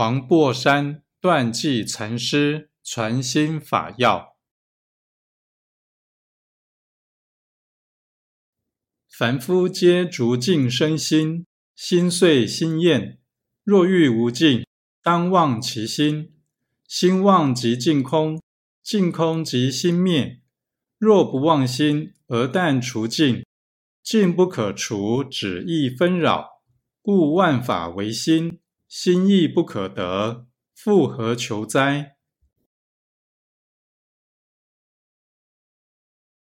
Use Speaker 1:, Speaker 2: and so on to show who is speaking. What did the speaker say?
Speaker 1: 黄檗山断际禅师传心法要：凡夫皆逐境生心，心碎心厌。若欲无尽，当忘其心。心忘即境空，境空即心灭。若不忘心，而但除境，境不可除，只易纷扰。故万法唯心。心意不可得，复何求哉？